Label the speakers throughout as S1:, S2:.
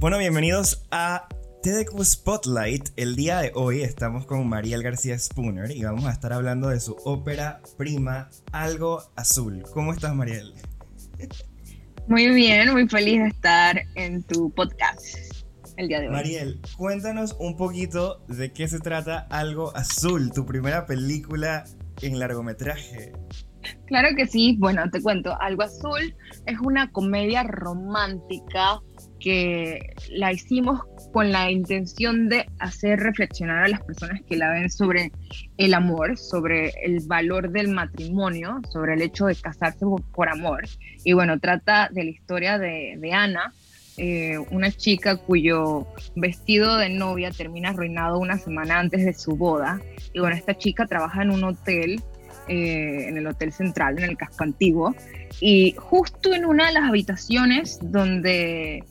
S1: Bueno, bienvenidos a TEDx Spotlight. El día de hoy estamos con Mariel García Spooner y vamos a estar hablando de su ópera prima Algo Azul. ¿Cómo estás, Mariel?
S2: Muy bien, muy feliz de estar en tu podcast el día de hoy.
S1: Mariel, cuéntanos un poquito de qué se trata Algo Azul, tu primera película en largometraje.
S2: Claro que sí, bueno, te cuento, Algo Azul es una comedia romántica que la hicimos con la intención de hacer reflexionar a las personas que la ven sobre el amor, sobre el valor del matrimonio, sobre el hecho de casarse por, amor. Y bueno, trata de la historia de, Ana, eh, una chica cuyo vestido de novia termina arruinado una semana antes de su boda. Y bueno, esta chica trabaja en un hotel, eh, en el Hotel Central, en el casco antiguo. Y justo en una de las habitaciones donde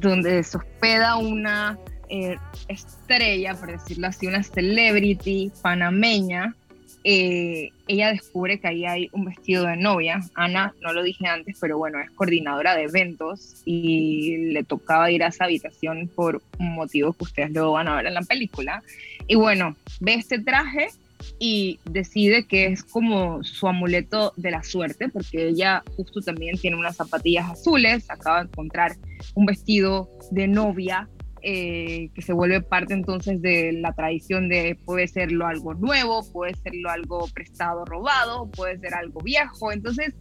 S2: donde se hospeda una eh, estrella, por decirlo así, una celebrity panameña, eh, ella descubre que ahí hay un vestido de novia. Ana, no lo dije antes, pero bueno, es coordinadora de eventos y le tocaba ir a esa habitación por un motivo que ustedes luego van a ver en la película. Y bueno, ve este traje y decide que es como su amuleto de la suerte, porque ella justo también tiene unas zapatillas azules, acaba de encontrar un vestido de novia eh, que se vuelve parte entonces de la tradición de puede serlo algo nuevo, puede serlo algo prestado, robado, puede ser algo viejo, entonces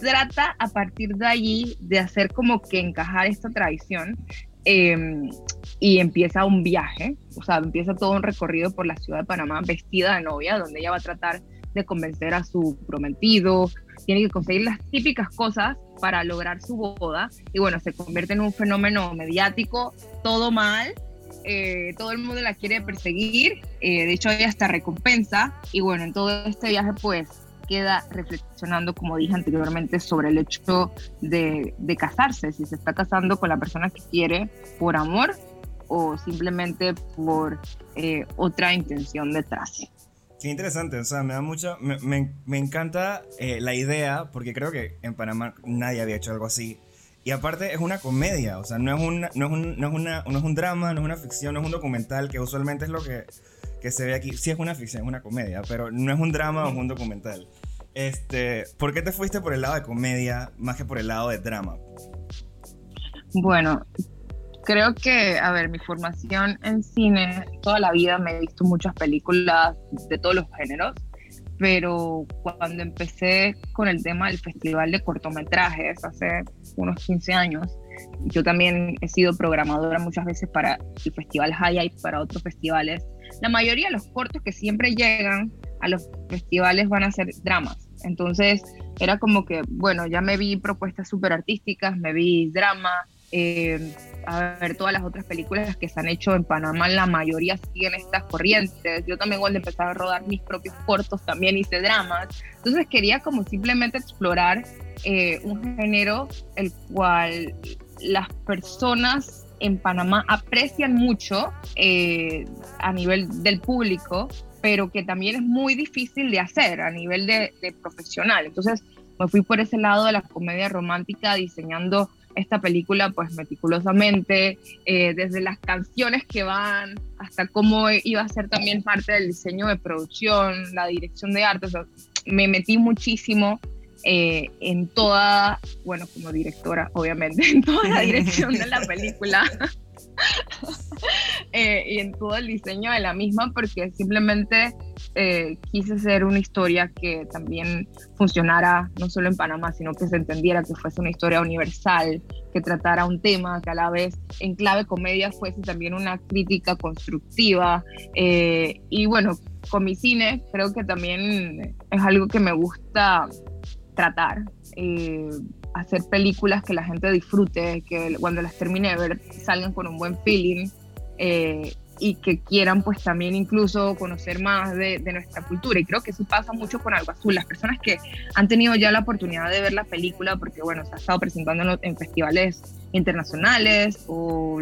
S2: trata a partir de allí de hacer como que encajar esta tradición Em, y empieza un viaje, o sea, empieza todo un recorrido por la ciudad de Panamá vestida de novia, donde ella va a tratar de convencer a su prometido, tiene que conseguir las típicas cosas para lograr su boda y bueno, se convierte en un fenómeno mediático, todo mal, eh, todo el mundo la quiere perseguir, eh, de hecho ella hasta recompensa y bueno, en todo este viaje pues queda reflexionando, como dije anteriormente, sobre el hecho de, casarse, si se está casando con la persona que quiere por amor o simplemente por eh, otra intención detrás.
S1: Qué interesante, o sea, me da mucho, me, me, encanta eh, la idea, porque creo que en Panamá nadie había hecho algo así. Y aparte es una comedia, o sea, no es, una, no, es un, no, es una, no es un drama, no es una ficción, no es un documental, que usualmente es lo que, que se ve aquí. Sí es una ficción, es una comedia, pero no es un drama o es un documental. Este, ¿Por qué te fuiste por el lado de comedia más que por el lado de drama?
S2: Bueno, creo que, a ver, mi formación en cine, toda la vida me he visto muchas películas de todos los géneros, pero cuando empecé con el tema del festival de cortometrajes hace unos 15 años, yo también he sido programadora muchas veces para el festival High y para otros festivales. La mayoría de los cortos que siempre llegan a los festivales van a ser dramas. Entonces era como que, bueno, ya me vi propuestas súper artísticas, me vi drama, eh, a ver todas las otras películas que se han hecho en Panamá, la mayoría siguen estas corrientes. Yo también cuando empecé a rodar mis propios cortos también hice dramas. Entonces quería como simplemente explorar eh, un género el cual las personas en Panamá aprecian mucho eh, a nivel del público pero que también es muy difícil de hacer a nivel de, profesional. Entonces me fui por ese lado de la comedia romántica diseñando esta película pues meticulosamente, eh, desde las canciones que van hasta cómo iba a ser también parte del diseño de producción, la dirección de arte. me metí muchísimo eh, en toda, bueno, como directora, obviamente, en toda la dirección de la película. Eh, y en todo el diseño de la misma porque simplemente eh, quise hacer una historia que también funcionara no solo en Panamá, sino que se entendiera que fuese una historia universal, que tratara un tema que a la vez en clave comedia fuese también una crítica constructiva. Eh, y bueno, con mi cine creo que también es algo que me gusta tratar hacer películas que la gente disfrute, que cuando las termine de ver salgan con un buen feeling eh, y que quieran pues también incluso conocer más de, nuestra cultura. Y creo que eso pasa mucho con Algo Azul. Las personas que han tenido ya la oportunidad de ver la película, porque bueno, se ha estado presentando en festivales internacionales o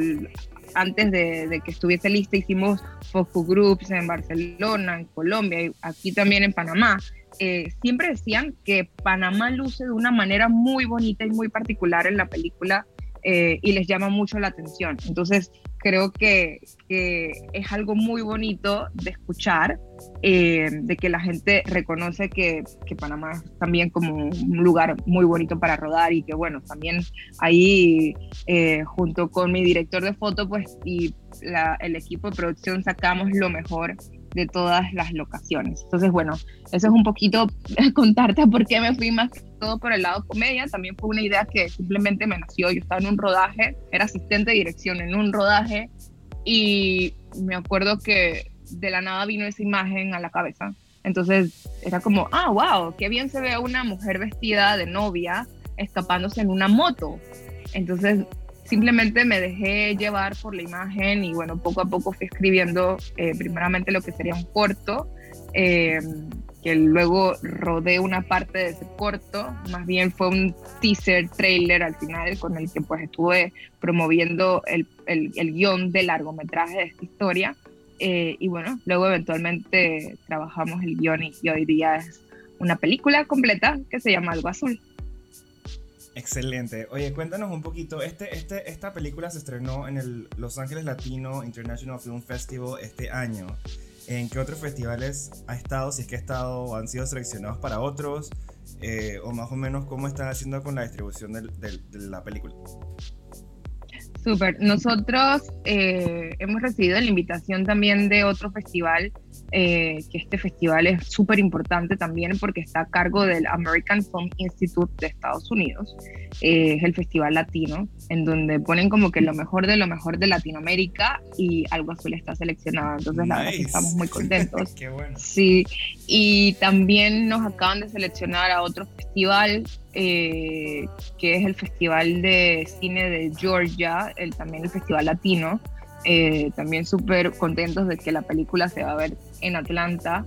S2: antes de, que estuviese lista, hicimos focus groups en Barcelona, en Colombia, y aquí también en Panamá. Eh, siempre decían que Panamá luce de una manera muy bonita y muy particular en la película eh, y les llama mucho la atención. Entonces, creo que, es algo muy bonito de escuchar, eh, de que la gente reconoce que, Panamá es también como un lugar muy bonito para rodar y que bueno, también ahí eh, junto con mi director de foto pues y el equipo de producción sacamos lo mejor de todas las locaciones. Entonces, bueno, eso es un poquito contarte por qué me fui más que todo por el lado comedia. También fue una idea que simplemente me nació. Yo estaba en un rodaje, era asistente de dirección en un rodaje y me acuerdo que de la nada vino esa imagen a la cabeza. Entonces era como, ah, wow, qué bien se ve una mujer vestida de novia escapándose en una moto. Entonces simplemente me dejé llevar por la imagen y bueno, poco a poco fui escribiendo eh, primeramente lo que sería un corto, eh, que luego rodé una parte de ese corto, más bien fue un teaser, trailer al final con el que pues estuve promoviendo el, el, guion de largometraje de esta historia. Eh, y bueno, luego eventualmente trabajamos el guion y, y hoy día es una película completa que se llama Algo Azul.
S1: Excelente. Oye, cuéntanos un poquito. Este, este, esta película se estrenó en el Los Ángeles Latino International Film Festival este año. ¿En qué otros festivales ha estado? Si es que ha estado o han sido seleccionados para otros. Eh, o más o menos cómo están haciendo con la distribución de la película.
S2: Súper. Nosotros eh, hemos recibido la invitación también de otro festival eh, que este festival es súper importante también porque está a cargo del American Film Institute de Estados Unidos. Eh, es el festival latino, en donde ponen como que lo mejor de lo mejor de Latinoamérica y Algo Azul está seleccionado. Entonces, la verdad estamos muy contentos.
S1: Qué bueno.
S2: Sí, y también nos acaban de seleccionar a otro festival eh, que es el Festival de Cine de Georgia, el, también el Festival Latino. Eh, también súper contentos de que la película se va a ver en Atlanta.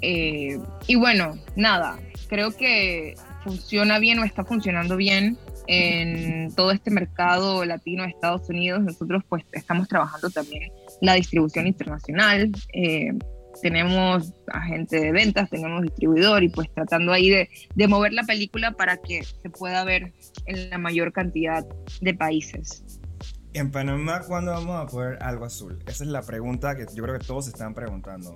S2: Eh, y bueno, nada, creo que funciona bien o está funcionando bien en todo este mercado latino de Estados Unidos. Nosotros pues estamos trabajando también la distribución internacional. Eh, tenemos agente de ventas, tenemos distribuidor y pues tratando ahí de, de mover la película para que se pueda ver en la mayor cantidad de países.
S1: En Panamá, ¿cuándo vamos a poder algo azul? Esa es la pregunta que yo creo que todos están preguntando.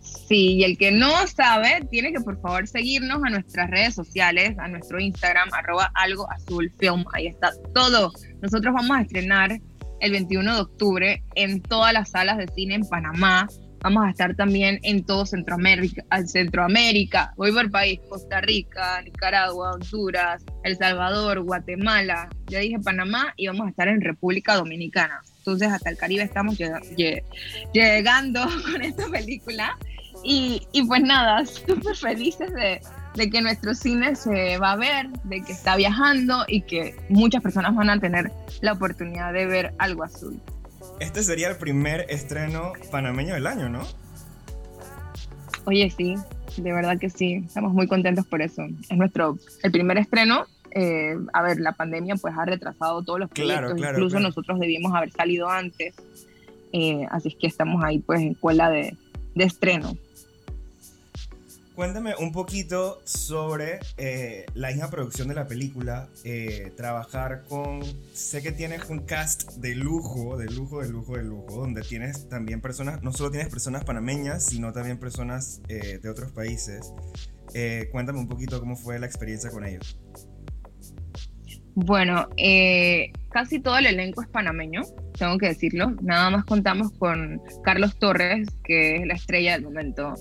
S2: Sí, y el que no sabe, tiene que por favor seguirnos a nuestras redes sociales, a nuestro Instagram, arroba algo azul film. Ahí está todo. Nosotros vamos a estrenar el 21 de octubre en todas las salas de cine en Panamá. Vamos a estar también en todo Centroamérica, Centroamérica, voy por país, Costa Rica, Nicaragua, Honduras, El Salvador, Guatemala, ya dije Panamá y vamos a estar en República Dominicana. Entonces hasta el Caribe estamos llegando con esta película y, y pues nada, súper felices de, de que nuestro cine se va a ver, de que está viajando y que muchas personas van a tener la oportunidad de ver algo azul.
S1: Este sería el primer estreno panameño del año, ¿no?
S2: Oye, sí, de verdad que sí. Estamos muy contentos por eso. Es nuestro el primer estreno. Eh, a ver, la pandemia pues ha retrasado todos los proyectos. Incluso nosotros debíamos haber salido antes. Eh, así es que estamos ahí pues en de, de estreno.
S1: Cuéntame un poquito sobre eh, la misma producción de la película, eh, trabajar con, sé que tienes un cast de lujo, de lujo, de lujo, de lujo, donde tienes también personas, no solo tienes personas panameñas, sino también personas eh, de otros países. cuéntame un poquito cómo fue la experiencia con ellos.
S2: Bueno, casi todo el elenco es panameño, tengo que decirlo. Nada más contamos con Carlos Torres, que es la estrella del momento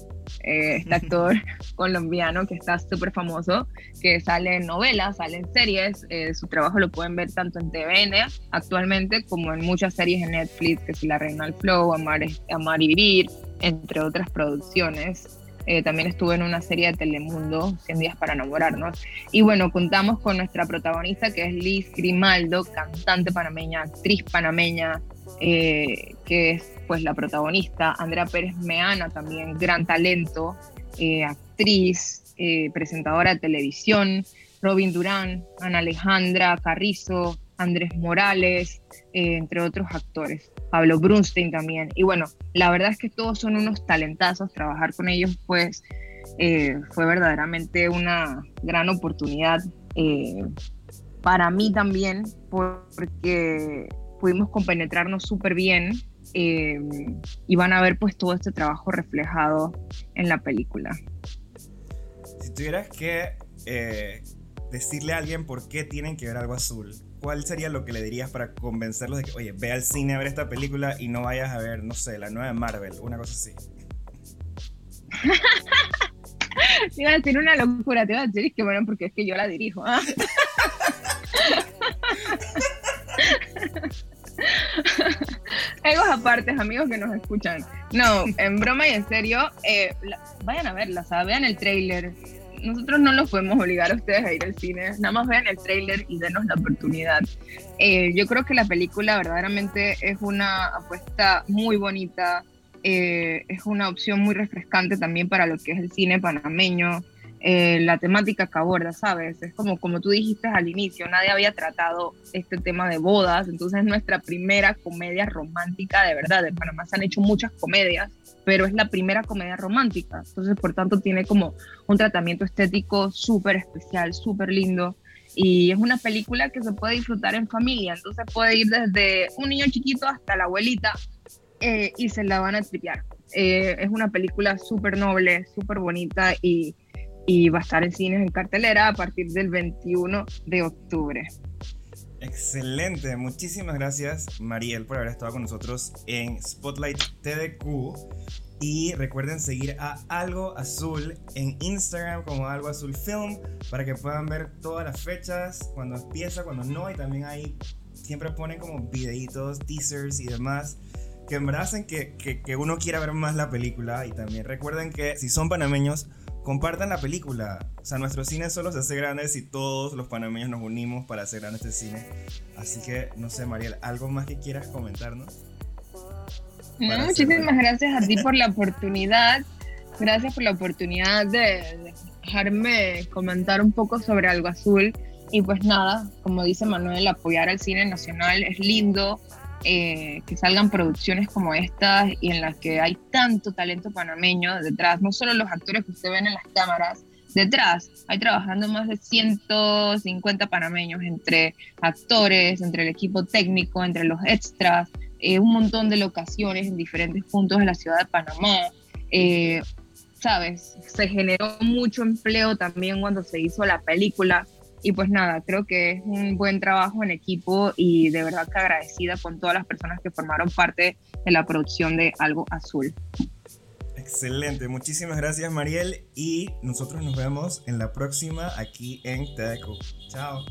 S2: eh, este actor colombiano que está súper famoso, que sale en novelas, sale en series, eh, su trabajo lo pueden ver tanto en TVN actualmente como en muchas series de Netflix, que es La Reina del Flow, Amar, Amar y Vivir, entre otras producciones. Eh, también estuve en una serie de Telemundo, 100 días para enamorarnos. Y bueno, contamos con nuestra protagonista que es Liz Grimaldo, cantante panameña, actriz panameña, eh, que es pues la protagonista, Andrea Pérez Meana también, gran talento, eh, actriz, eh, presentadora de televisión, Robin Durán, Ana Alejandra Carrizo, Andrés Morales, entre otros actores, Pablo Brunstein también. Y bueno, la verdad es que todos son unos talentazos, trabajar con ellos pues fue verdaderamente una gran oportunidad para mí también, porque pudimos compenetrarnos súper bien y van a ver pues todo este trabajo reflejado en la película.
S1: Si tuvieras que decirle a alguien por qué tienen que ver algo azul, ¿cuál sería lo que le dirías para convencerlos de que, oye, ve al cine a ver esta película y no vayas a ver, no sé, la nueva de Marvel, una cosa así?
S2: te iba a decir una locura, te iba a decir que bueno, porque es que yo la dirijo. ¿ah? Egos apartes, amigos que nos escuchan. No, en broma y en serio, eh, vayan a verla, o vean el trailer nosotros no los podemos obligar a ustedes a ir al cine, nada más vean el trailer y denos la oportunidad. Eh, yo creo que la película verdaderamente es una apuesta muy bonita, eh, es una opción muy refrescante también para lo que es el cine panameño. Eh, la temática que aborda, ¿sabes? Es como, como tú dijiste al inicio, nadie había tratado este tema de bodas, entonces es nuestra primera comedia romántica de verdad. En Panamá se han hecho muchas comedias, pero es la primera comedia romántica, entonces por tanto tiene como un tratamiento estético súper especial, súper lindo. Y es una película que se puede disfrutar en familia, entonces puede ir desde un niño chiquito hasta la abuelita eh, y se la van a tripear. Eh, es una película súper noble, súper bonita y y va a estar en cines en cartelera a partir del 21 de octubre.
S1: Excelente, muchísimas gracias Mariel por haber estado con nosotros en Spotlight TDQ. Y recuerden seguir a Algo Azul en Instagram como Algo Azul Film para que puedan ver todas las fechas, cuando empieza, cuando no. Y también ahí siempre ponen como videitos, teasers y demás que en hacen que, que, que uno quiera ver más la película. Y también recuerden que si son panameños, compartan la película. O sea, nuestro cine solo se hace grande si todos los panameños nos unimos para hacer grande este cine. Así que, no sé, Mariel, ¿algo más que quieras comentarnos?
S2: muchísimas gracias a ti por la oportunidad. Gracias por la oportunidad de dejarme comentar un poco sobre Algo Azul. Y pues nada, como dice Manuel, apoyar al cine nacional es lindo. Eh, que salgan producciones como estas y en las que hay tanto talento panameño detrás, no solo los actores que usted ven en las cámaras, detrás hay trabajando más de 150 panameños entre actores, entre el equipo técnico, entre los extras, eh, un montón de locaciones en diferentes puntos de la ciudad de Panamá. Eh, ¿Sabes? Se generó mucho empleo también cuando se hizo la película. Y pues nada, creo que es un buen trabajo en equipo y de verdad que agradecida con todas las personas que formaron parte de la producción de Algo Azul.
S1: Excelente, muchísimas gracias Mariel y nosotros nos vemos en la próxima aquí en TEDECO. Chao.